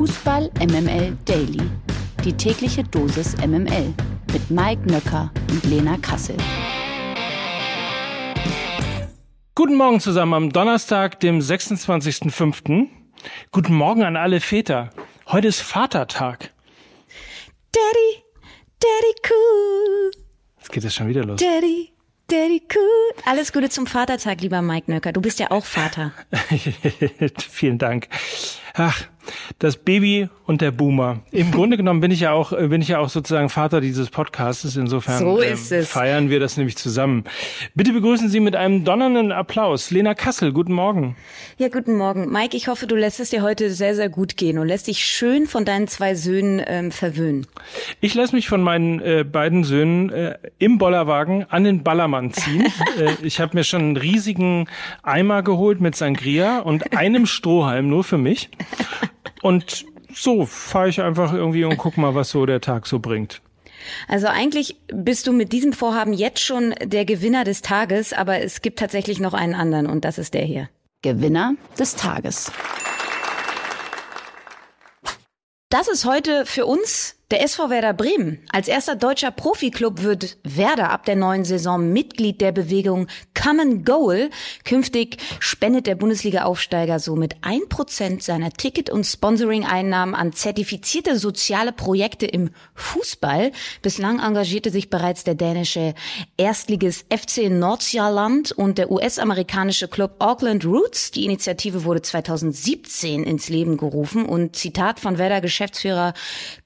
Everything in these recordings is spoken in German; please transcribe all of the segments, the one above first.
Fußball MML Daily. Die tägliche Dosis MML mit Mike Nöcker und Lena Kassel. Guten Morgen zusammen am Donnerstag, dem 26.05. Guten Morgen an alle Väter. Heute ist Vatertag. Daddy, Daddy cool. Jetzt geht es schon wieder los. Daddy, Daddy cool. Alles Gute zum Vatertag, lieber Mike Nöcker. Du bist ja auch Vater. Vielen Dank. Ach, das Baby und der Boomer. Im Grunde genommen bin ich ja auch, bin ich ja auch sozusagen Vater dieses Podcasts. Insofern so ist es. feiern wir das nämlich zusammen. Bitte begrüßen Sie mit einem donnernden Applaus Lena Kassel. Guten Morgen. Ja, guten Morgen. Mike, ich hoffe, du lässt es dir heute sehr, sehr gut gehen und lässt dich schön von deinen zwei Söhnen ähm, verwöhnen. Ich lasse mich von meinen äh, beiden Söhnen äh, im Bollerwagen an den Ballermann ziehen. äh, ich habe mir schon einen riesigen Eimer geholt mit Sangria und einem Strohhalm nur für mich. Und so fahre ich einfach irgendwie und guck mal, was so der Tag so bringt. Also eigentlich bist du mit diesem Vorhaben jetzt schon der Gewinner des Tages, aber es gibt tatsächlich noch einen anderen und das ist der hier. Gewinner des Tages. Das ist heute für uns der SV Werder Bremen. Als erster deutscher Profiklub wird Werder ab der neuen Saison Mitglied der Bewegung Common Goal. Künftig spendet der Bundesliga-Aufsteiger somit ein Prozent seiner Ticket- und Sponsoring-Einnahmen an zertifizierte soziale Projekte im Fußball. Bislang engagierte sich bereits der dänische Erstligist FC Nordsjælland und der US-amerikanische Club Auckland Roots. Die Initiative wurde 2017 ins Leben gerufen und Zitat von Werder-Geschäftsführer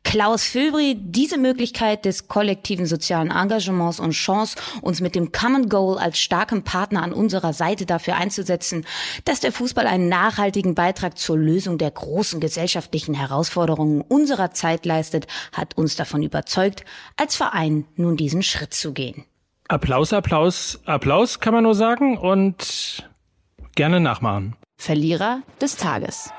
Klaus Filbri, diese Möglichkeit des kollektiven sozialen Engagements und Chance, uns mit dem Common Goal als starkem Partner an unserer Seite dafür einzusetzen, dass der Fußball einen nachhaltigen Beitrag zur Lösung der großen gesellschaftlichen Herausforderungen unserer Zeit leistet, hat uns davon überzeugt, als Verein nun diesen Schritt zu gehen. Applaus, Applaus, Applaus kann man nur sagen und gerne nachmachen. Verlierer des Tages.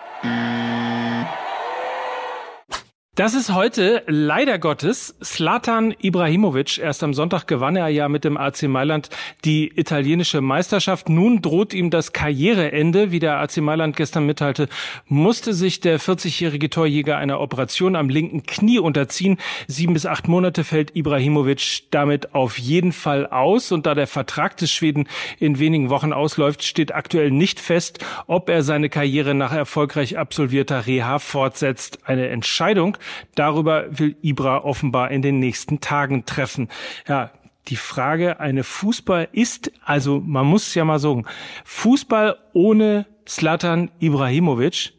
Das ist heute leider Gottes Slatan Ibrahimovic. Erst am Sonntag gewann er ja mit dem AC Mailand die italienische Meisterschaft. Nun droht ihm das Karriereende. Wie der AC Mailand gestern mitteilte, musste sich der 40-jährige Torjäger einer Operation am linken Knie unterziehen. Sieben bis acht Monate fällt Ibrahimovic damit auf jeden Fall aus. Und da der Vertrag des Schweden in wenigen Wochen ausläuft, steht aktuell nicht fest, ob er seine Karriere nach erfolgreich absolvierter Reha fortsetzt. Eine Entscheidung Darüber will Ibra offenbar in den nächsten Tagen treffen. Ja, die Frage, eine Fußball ist, also man muss ja mal sagen, Fußball ohne Slatan Ibrahimovic,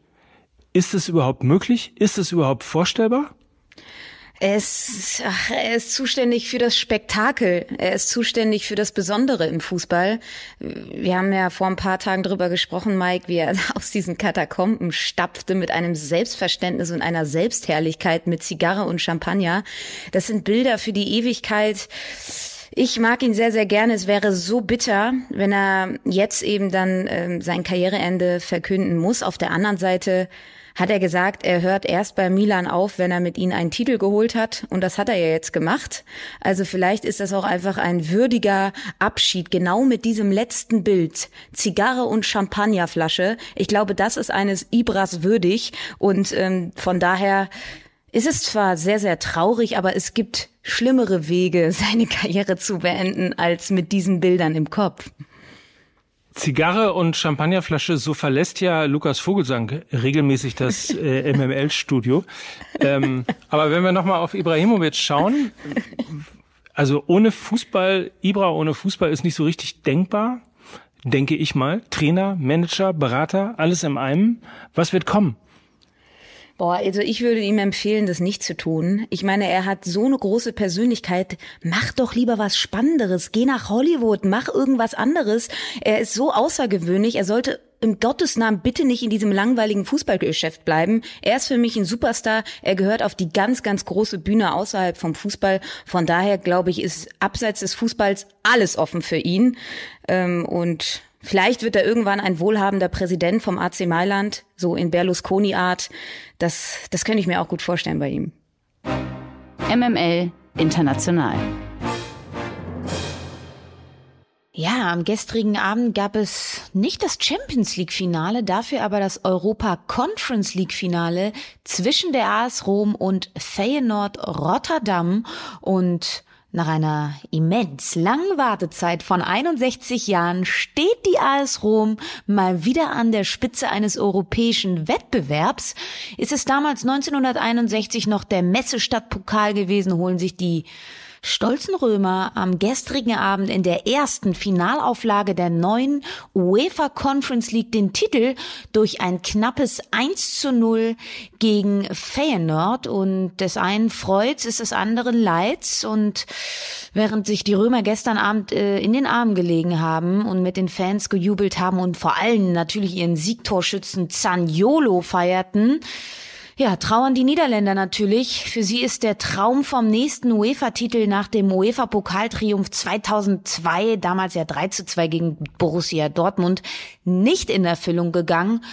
ist es überhaupt möglich? Ist es überhaupt vorstellbar? Er ist, ach, er ist zuständig für das Spektakel. Er ist zuständig für das Besondere im Fußball. Wir haben ja vor ein paar Tagen drüber gesprochen, Mike, wie er aus diesen Katakomben stapfte mit einem Selbstverständnis und einer Selbstherrlichkeit mit Zigarre und Champagner. Das sind Bilder für die Ewigkeit. Ich mag ihn sehr, sehr gerne. Es wäre so bitter, wenn er jetzt eben dann ähm, sein Karriereende verkünden muss. Auf der anderen Seite hat er gesagt, er hört erst bei Milan auf, wenn er mit ihnen einen Titel geholt hat. Und das hat er ja jetzt gemacht. Also vielleicht ist das auch einfach ein würdiger Abschied, genau mit diesem letzten Bild. Zigarre und Champagnerflasche. Ich glaube, das ist eines Ibras würdig. Und ähm, von daher ist es zwar sehr, sehr traurig, aber es gibt schlimmere Wege, seine Karriere zu beenden, als mit diesen Bildern im Kopf. Zigarre und Champagnerflasche, so verlässt ja Lukas Vogelsang regelmäßig das äh, MML-Studio. Ähm, aber wenn wir nochmal auf Ibrahimovic schauen, also ohne Fußball, Ibra ohne Fußball ist nicht so richtig denkbar, denke ich mal. Trainer, Manager, Berater, alles in einem. Was wird kommen? Boah, also ich würde ihm empfehlen, das nicht zu tun. Ich meine, er hat so eine große Persönlichkeit. Mach doch lieber was Spannenderes. Geh nach Hollywood, mach irgendwas anderes. Er ist so außergewöhnlich. Er sollte im Gottes Namen bitte nicht in diesem langweiligen Fußballgeschäft bleiben. Er ist für mich ein Superstar. Er gehört auf die ganz, ganz große Bühne außerhalb vom Fußball. Von daher glaube ich, ist abseits des Fußballs alles offen für ihn. Ähm, und Vielleicht wird er irgendwann ein wohlhabender Präsident vom AC Mailand, so in Berlusconi-Art. Das, das könnte ich mir auch gut vorstellen bei ihm. MML International. Ja, am gestrigen Abend gab es nicht das Champions League Finale, dafür aber das Europa Conference League Finale zwischen der AS Rom und Feyenoord Rotterdam und nach einer immens langen Wartezeit von 61 Jahren steht die AS Rom mal wieder an der Spitze eines europäischen Wettbewerbs. Ist es damals 1961 noch der Messestadtpokal gewesen, holen sich die stolzen Römer am gestrigen Abend in der ersten Finalauflage der neuen UEFA Conference League den Titel durch ein knappes 1 zu 0 gegen Feyenoord. Und des einen freut's, ist des anderen leid's und während sich die Römer gestern Abend äh, in den Armen gelegen haben und mit den Fans gejubelt haben und vor allem natürlich ihren Siegtorschützen Zaniolo feierten, ja, trauern die Niederländer natürlich. Für sie ist der Traum vom nächsten UEFA-Titel nach dem UEFA-Pokaltriumph 2002, damals ja 3 zu 2 gegen Borussia Dortmund, nicht in Erfüllung gegangen.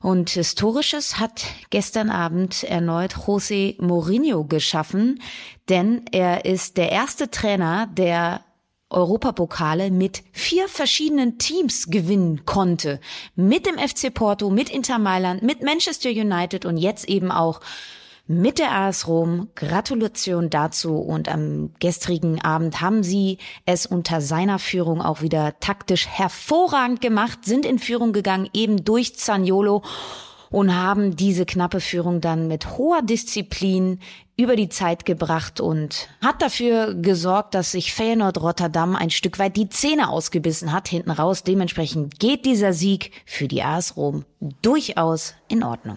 Und Historisches hat gestern Abend erneut José Mourinho geschaffen, denn er ist der erste Trainer, der Europapokale mit vier verschiedenen Teams gewinnen konnte. Mit dem FC Porto, mit Inter Mailand, mit Manchester United und jetzt eben auch mit der AS Rom. Gratulation dazu und am gestrigen Abend haben sie es unter seiner Führung auch wieder taktisch hervorragend gemacht, sind in Führung gegangen eben durch Zaniolo und haben diese knappe Führung dann mit hoher Disziplin über die Zeit gebracht und hat dafür gesorgt, dass sich Feyenoord Rotterdam ein Stück weit die Zähne ausgebissen hat hinten raus. Dementsprechend geht dieser Sieg für die AS Rom durchaus in Ordnung.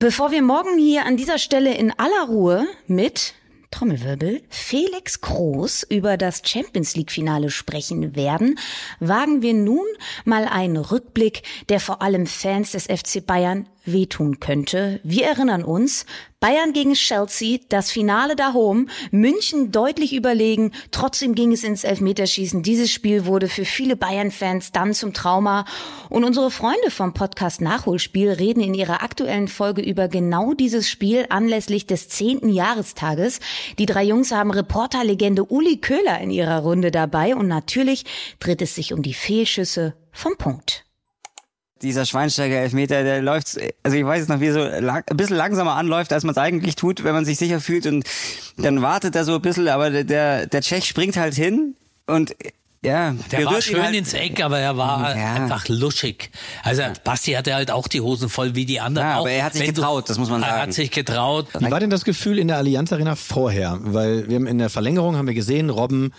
Bevor wir morgen hier an dieser Stelle in aller Ruhe mit Trommelwirbel, Felix Groß über das Champions League Finale sprechen werden, wagen wir nun mal einen Rückblick, der vor allem Fans des FC Bayern wehtun könnte. Wir erinnern uns, Bayern gegen Chelsea, das Finale da home, München deutlich überlegen, trotzdem ging es ins Elfmeterschießen. Dieses Spiel wurde für viele Bayern-Fans dann zum Trauma. Und unsere Freunde vom Podcast Nachholspiel reden in ihrer aktuellen Folge über genau dieses Spiel anlässlich des zehnten Jahrestages. Die drei Jungs haben Reporterlegende Uli Köhler in ihrer Runde dabei und natürlich dreht es sich um die Fehlschüsse vom Punkt dieser Schweinsteiger Elfmeter, der läuft, also ich weiß es noch, wie er so lang, ein bisschen langsamer anläuft, als man es eigentlich tut, wenn man sich sicher fühlt und dann wartet er so ein bisschen, aber der, der Tschech springt halt hin und ja, der war schön halt, ins Eck, aber er war ja. einfach luschig. Also Basti hatte halt auch die Hosen voll wie die anderen. Ja, aber er hat sich getraut, das muss man sagen. Er hat sich getraut. Wie war denn das Gefühl in der Allianz Arena vorher? Weil wir haben in der Verlängerung haben wir gesehen, Robben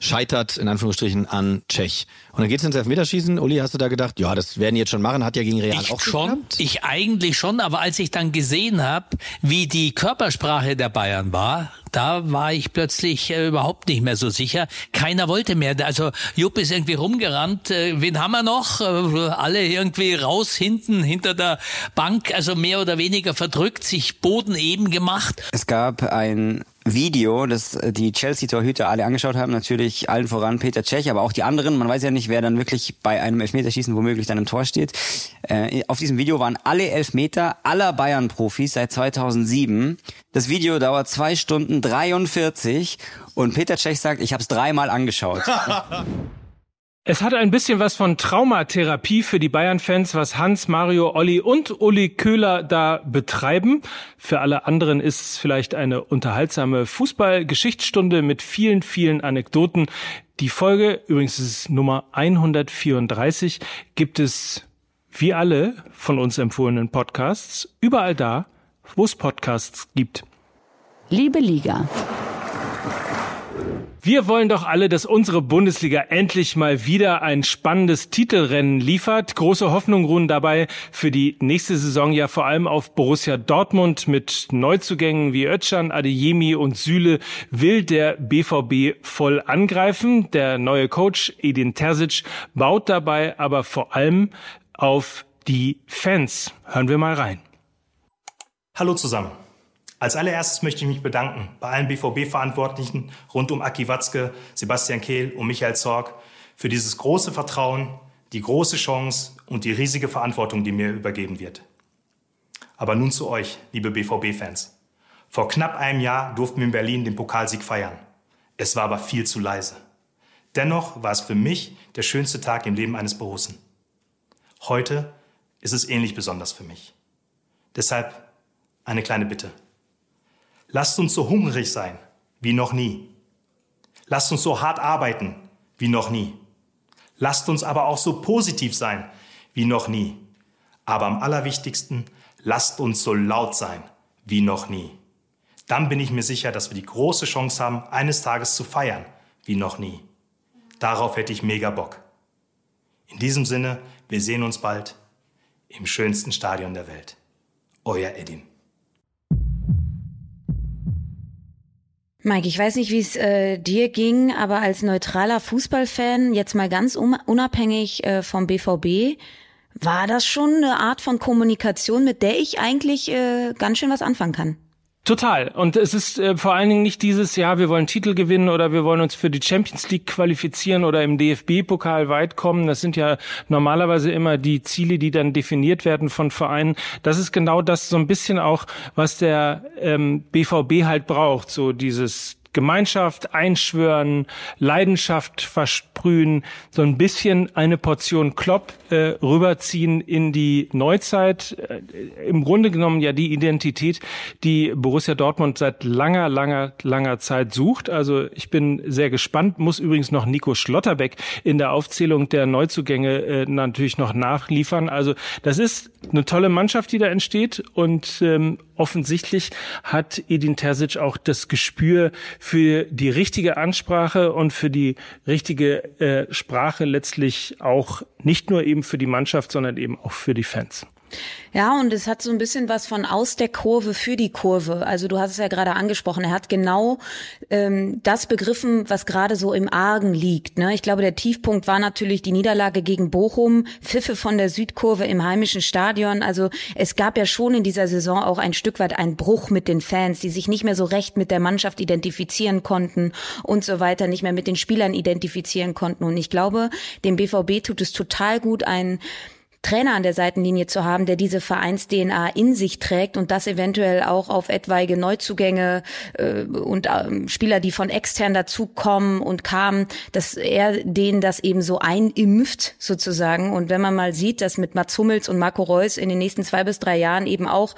scheitert in Anführungsstrichen an Tschech. Und dann geht's ins Elfmeterschießen. Uli, hast du da gedacht, ja, das werden die jetzt schon machen, hat ja gegen Real ich auch schon. Geklappt? Ich eigentlich schon, aber als ich dann gesehen habe, wie die Körpersprache der Bayern war, da war ich plötzlich äh, überhaupt nicht mehr so sicher. Keiner wollte mehr. Also Jupp ist irgendwie rumgerannt. Äh, wen haben wir noch? Äh, alle irgendwie raus hinten hinter der Bank, also mehr oder weniger verdrückt, sich Boden eben gemacht. Es gab ein Video, das die Chelsea-Torhüter alle angeschaut haben, natürlich allen voran Peter Cech, aber auch die anderen. Man weiß ja nicht, wer dann wirklich bei einem Elfmeterschießen womöglich dann im Tor steht. Äh, auf diesem Video waren alle Elfmeter aller Bayern-Profis seit 2007. Das Video dauert zwei Stunden 43 und Peter Cech sagt, ich habe es dreimal angeschaut. Es hat ein bisschen was von Traumatherapie für die Bayern-Fans, was Hans, Mario, Olli und Uli Köhler da betreiben. Für alle anderen ist es vielleicht eine unterhaltsame Fußball-Geschichtsstunde mit vielen, vielen Anekdoten. Die Folge, übrigens ist Nummer 134, gibt es wie alle von uns empfohlenen Podcasts überall da, wo es Podcasts gibt. Liebe Liga. Wir wollen doch alle, dass unsere Bundesliga endlich mal wieder ein spannendes Titelrennen liefert. Große Hoffnung ruhen dabei für die nächste Saison ja vor allem auf Borussia Dortmund mit Neuzugängen wie Özcan, Adeyemi und Süle will der BVB voll angreifen. Der neue Coach Edin Terzic baut dabei aber vor allem auf die Fans. Hören wir mal rein. Hallo zusammen. Als allererstes möchte ich mich bedanken bei allen BVB-Verantwortlichen rund um Aki Watzke, Sebastian Kehl und Michael Zorg für dieses große Vertrauen, die große Chance und die riesige Verantwortung, die mir übergeben wird. Aber nun zu euch, liebe BVB-Fans. Vor knapp einem Jahr durften wir in Berlin den Pokalsieg feiern. Es war aber viel zu leise. Dennoch war es für mich der schönste Tag im Leben eines Borussen. Heute ist es ähnlich besonders für mich. Deshalb eine kleine Bitte. Lasst uns so hungrig sein wie noch nie. Lasst uns so hart arbeiten wie noch nie. Lasst uns aber auch so positiv sein wie noch nie. Aber am allerwichtigsten, lasst uns so laut sein wie noch nie. Dann bin ich mir sicher, dass wir die große Chance haben, eines Tages zu feiern wie noch nie. Darauf hätte ich mega Bock. In diesem Sinne, wir sehen uns bald im schönsten Stadion der Welt. Euer Edin. Mike, ich weiß nicht, wie es äh, dir ging, aber als neutraler Fußballfan, jetzt mal ganz unabhängig äh, vom BVB, war das schon eine Art von Kommunikation, mit der ich eigentlich äh, ganz schön was anfangen kann. Total. Und es ist äh, vor allen Dingen nicht dieses, ja, wir wollen Titel gewinnen oder wir wollen uns für die Champions League qualifizieren oder im DFB-Pokal weit kommen. Das sind ja normalerweise immer die Ziele, die dann definiert werden von Vereinen. Das ist genau das so ein bisschen auch, was der ähm, BVB halt braucht. So dieses Gemeinschaft einschwören, Leidenschaft versprühen, so ein bisschen eine Portion Klopp äh, rüberziehen in die Neuzeit. Äh, Im Grunde genommen ja die Identität, die Borussia Dortmund seit langer, langer, langer Zeit sucht. Also ich bin sehr gespannt. Muss übrigens noch Nico Schlotterbeck in der Aufzählung der Neuzugänge äh, natürlich noch nachliefern. Also das ist eine tolle Mannschaft, die da entsteht und ähm, offensichtlich hat Edin Terzic auch das Gespür für die richtige Ansprache und für die richtige äh, Sprache letztlich auch nicht nur eben für die Mannschaft, sondern eben auch für die Fans. Ja, und es hat so ein bisschen was von aus der Kurve für die Kurve. Also du hast es ja gerade angesprochen. Er hat genau ähm, das begriffen, was gerade so im Argen liegt. Ne? Ich glaube, der Tiefpunkt war natürlich die Niederlage gegen Bochum, Pfiffe von der Südkurve im heimischen Stadion. Also es gab ja schon in dieser Saison auch ein Stück weit einen Bruch mit den Fans, die sich nicht mehr so recht mit der Mannschaft identifizieren konnten und so weiter, nicht mehr mit den Spielern identifizieren konnten. Und ich glaube, dem BVB tut es total gut, ein Trainer an der Seitenlinie zu haben, der diese Vereins-DNA in sich trägt und das eventuell auch auf etwaige Neuzugänge äh, und äh, Spieler, die von extern dazukommen und kamen, dass er denen das eben so einimpft sozusagen. Und wenn man mal sieht, dass mit Mats Hummels und Marco Reus in den nächsten zwei bis drei Jahren eben auch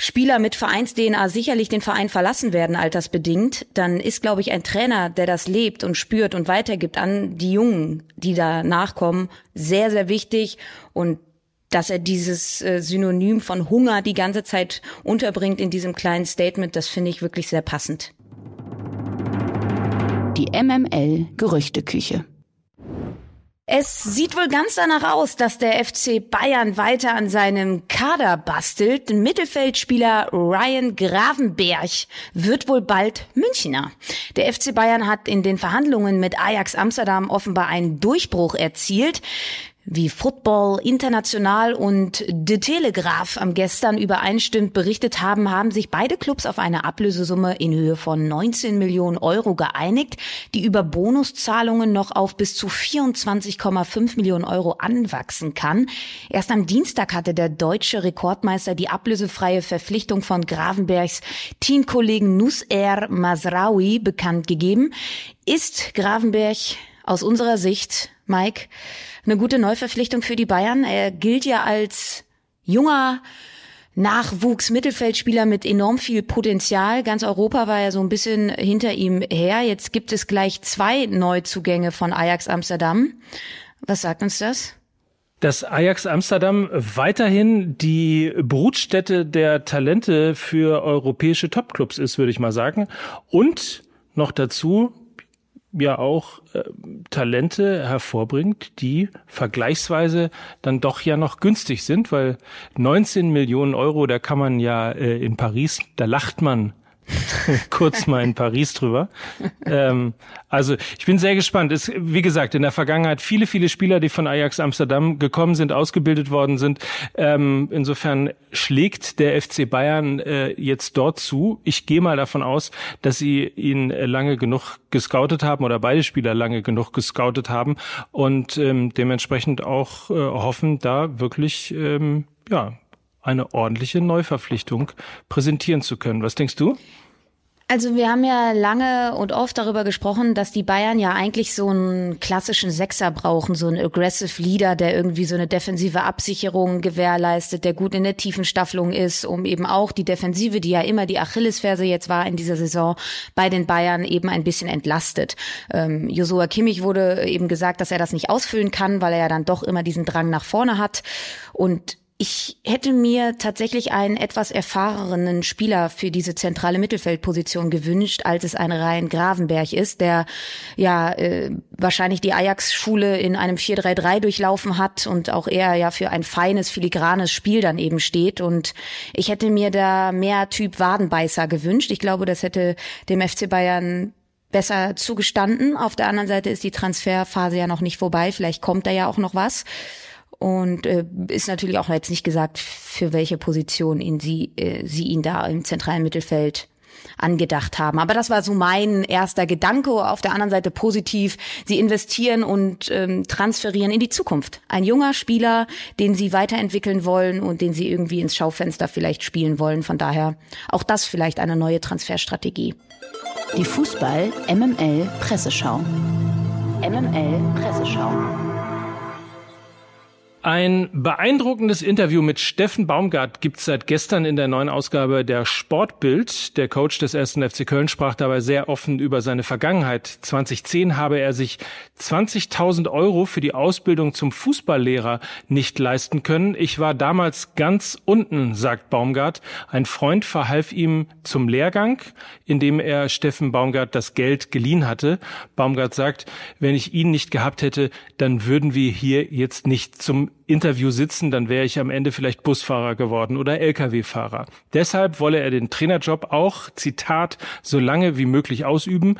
Spieler mit Vereins-DNA sicherlich den Verein verlassen werden, altersbedingt, dann ist, glaube ich, ein Trainer, der das lebt und spürt und weitergibt an die Jungen, die da nachkommen, sehr, sehr wichtig. Und dass er dieses äh, Synonym von Hunger die ganze Zeit unterbringt in diesem kleinen Statement, das finde ich wirklich sehr passend. Die MML Gerüchteküche. Es sieht wohl ganz danach aus, dass der FC Bayern weiter an seinem Kader bastelt. Mittelfeldspieler Ryan Gravenberg wird wohl bald Münchner. Der FC Bayern hat in den Verhandlungen mit Ajax Amsterdam offenbar einen Durchbruch erzielt. Wie Football International und De Telegraph am gestern übereinstimmend berichtet haben, haben sich beide Clubs auf eine Ablösesumme in Höhe von 19 Millionen Euro geeinigt, die über Bonuszahlungen noch auf bis zu 24,5 Millionen Euro anwachsen kann. Erst am Dienstag hatte der deutsche Rekordmeister die ablösefreie Verpflichtung von Gravenbergs Teamkollegen Nusser Masraoui bekannt gegeben. Ist Gravenberg aus unserer Sicht, Mike, eine gute Neuverpflichtung für die Bayern. Er gilt ja als junger Nachwuchs-Mittelfeldspieler mit enorm viel Potenzial. Ganz Europa war ja so ein bisschen hinter ihm her. Jetzt gibt es gleich zwei Neuzugänge von Ajax Amsterdam. Was sagt uns das? dass Ajax Amsterdam weiterhin die Brutstätte der Talente für europäische Topclubs ist, würde ich mal sagen. Und noch dazu ja auch äh, Talente hervorbringt, die vergleichsweise dann doch ja noch günstig sind, weil 19 Millionen Euro, da kann man ja äh, in Paris, da lacht man kurz mal in Paris drüber. Ähm, also ich bin sehr gespannt. Es, wie gesagt, in der Vergangenheit viele, viele Spieler, die von Ajax Amsterdam gekommen sind, ausgebildet worden sind. Ähm, insofern schlägt der FC Bayern äh, jetzt dort zu. Ich gehe mal davon aus, dass sie ihn lange genug gescoutet haben oder beide Spieler lange genug gescoutet haben und ähm, dementsprechend auch äh, hoffen, da wirklich ähm, ja eine ordentliche Neuverpflichtung präsentieren zu können. Was denkst du? Also wir haben ja lange und oft darüber gesprochen, dass die Bayern ja eigentlich so einen klassischen Sechser brauchen, so einen aggressive Leader, der irgendwie so eine defensive Absicherung gewährleistet, der gut in der Tiefenstaffelung ist, um eben auch die Defensive, die ja immer die Achillesferse jetzt war in dieser Saison, bei den Bayern eben ein bisschen entlastet. Ähm, Josua Kimmich wurde eben gesagt, dass er das nicht ausfüllen kann, weil er ja dann doch immer diesen Drang nach vorne hat. Und ich hätte mir tatsächlich einen etwas erfahrenen Spieler für diese zentrale Mittelfeldposition gewünscht, als es ein Rhein Gravenberg ist, der ja äh, wahrscheinlich die Ajax-Schule in einem 4-3-3 durchlaufen hat und auch eher ja für ein feines, filigranes Spiel dann eben steht. Und ich hätte mir da mehr Typ Wadenbeißer gewünscht. Ich glaube, das hätte dem FC Bayern besser zugestanden. Auf der anderen Seite ist die Transferphase ja noch nicht vorbei. Vielleicht kommt da ja auch noch was. Und äh, ist natürlich auch jetzt nicht gesagt, für welche Position ihn sie, äh, sie ihn da im zentralen Mittelfeld angedacht haben. Aber das war so mein erster Gedanke. Auf der anderen Seite positiv. Sie investieren und ähm, transferieren in die Zukunft. Ein junger Spieler, den sie weiterentwickeln wollen und den sie irgendwie ins Schaufenster vielleicht spielen wollen. Von daher auch das vielleicht eine neue Transferstrategie. Die Fußball MML Presseschau. MML Presseschau. Ein beeindruckendes Interview mit Steffen Baumgart gibt es seit gestern in der neuen Ausgabe der Sportbild. Der Coach des ersten FC Köln sprach dabei sehr offen über seine Vergangenheit. 2010 habe er sich 20.000 Euro für die Ausbildung zum Fußballlehrer nicht leisten können. Ich war damals ganz unten, sagt Baumgart. Ein Freund verhalf ihm zum Lehrgang, indem er Steffen Baumgart das Geld geliehen hatte. Baumgart sagt, wenn ich ihn nicht gehabt hätte, dann würden wir hier jetzt nicht zum Interview sitzen, dann wäre ich am Ende vielleicht Busfahrer geworden oder Lkw-Fahrer. Deshalb wolle er den Trainerjob auch, Zitat, so lange wie möglich ausüben,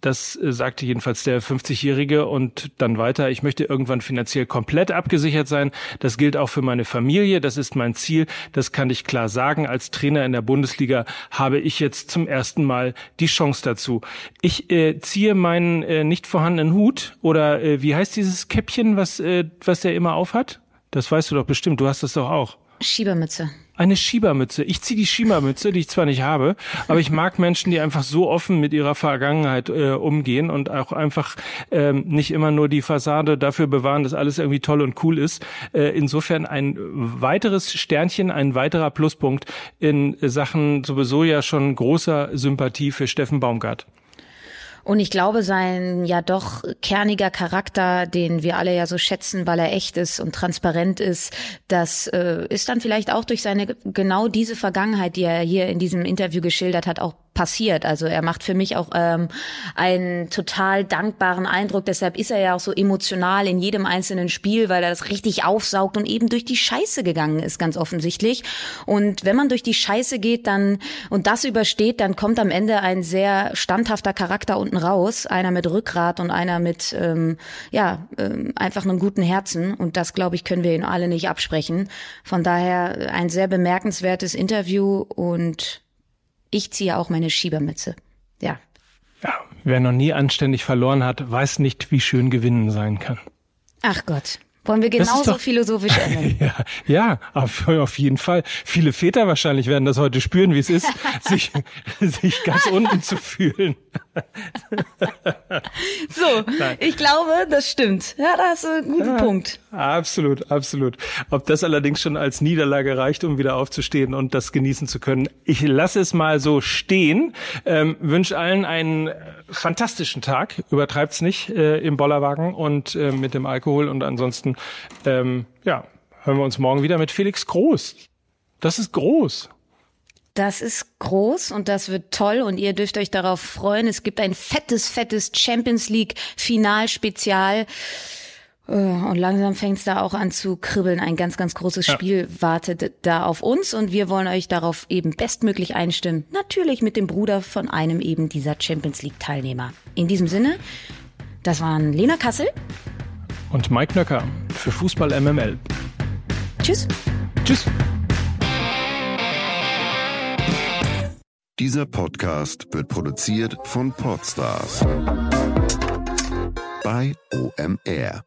das äh, sagte jedenfalls der 50-Jährige und dann weiter, ich möchte irgendwann finanziell komplett abgesichert sein. Das gilt auch für meine Familie. Das ist mein Ziel. Das kann ich klar sagen. Als Trainer in der Bundesliga habe ich jetzt zum ersten Mal die Chance dazu. Ich äh, ziehe meinen äh, nicht vorhandenen Hut oder äh, wie heißt dieses Käppchen, was, äh, was der immer aufhat? Das weißt du doch bestimmt, du hast das doch auch. Schiebermütze. Eine Schiebermütze. Ich ziehe die Schiebermütze, die ich zwar nicht habe, aber ich mag Menschen, die einfach so offen mit ihrer Vergangenheit äh, umgehen und auch einfach ähm, nicht immer nur die Fassade dafür bewahren, dass alles irgendwie toll und cool ist. Äh, insofern ein weiteres Sternchen, ein weiterer Pluspunkt in Sachen sowieso ja schon großer Sympathie für Steffen Baumgart. Und ich glaube, sein ja doch kerniger Charakter, den wir alle ja so schätzen, weil er echt ist und transparent ist, das äh, ist dann vielleicht auch durch seine genau diese Vergangenheit, die er hier in diesem Interview geschildert hat, auch passiert. Also er macht für mich auch ähm, einen total dankbaren Eindruck. Deshalb ist er ja auch so emotional in jedem einzelnen Spiel, weil er das richtig aufsaugt und eben durch die Scheiße gegangen ist, ganz offensichtlich. Und wenn man durch die Scheiße geht, dann und das übersteht, dann kommt am Ende ein sehr standhafter Charakter unten raus, einer mit Rückgrat und einer mit ähm, ja ähm, einfach einem guten Herzen. Und das glaube ich können wir ihn alle nicht absprechen. Von daher ein sehr bemerkenswertes Interview und ich ziehe auch meine Schiebermütze. Ja. Ja, wer noch nie anständig verloren hat, weiß nicht, wie schön gewinnen sein kann. Ach Gott. Wollen wir genauso doch, philosophisch enden? ja, ja auf, auf, jeden Fall. Viele Väter wahrscheinlich werden das heute spüren, wie es ist, sich, sich ganz unten zu fühlen. so, Nein. ich glaube, das stimmt. Ja, da hast du einen guten ja, Punkt. Absolut, absolut. Ob das allerdings schon als Niederlage reicht, um wieder aufzustehen und das genießen zu können. Ich lasse es mal so stehen. Ähm, wünsche allen einen fantastischen Tag. Übertreibt's nicht äh, im Bollerwagen und äh, mit dem Alkohol und ansonsten ähm, ja, hören wir uns morgen wieder mit Felix Groß. Das ist groß. Das ist groß und das wird toll und ihr dürft euch darauf freuen. Es gibt ein fettes, fettes Champions League Finalspezial. Äh, und langsam fängt es da auch an zu kribbeln. Ein ganz, ganz großes Spiel ja. wartet da auf uns und wir wollen euch darauf eben bestmöglich einstimmen. Natürlich mit dem Bruder von einem eben dieser Champions League Teilnehmer. In diesem Sinne, das waren Lena Kassel und Mike Nöcker für Fußball MML. Tschüss. Tschüss. Dieser Podcast wird produziert von Podstars bei OMR.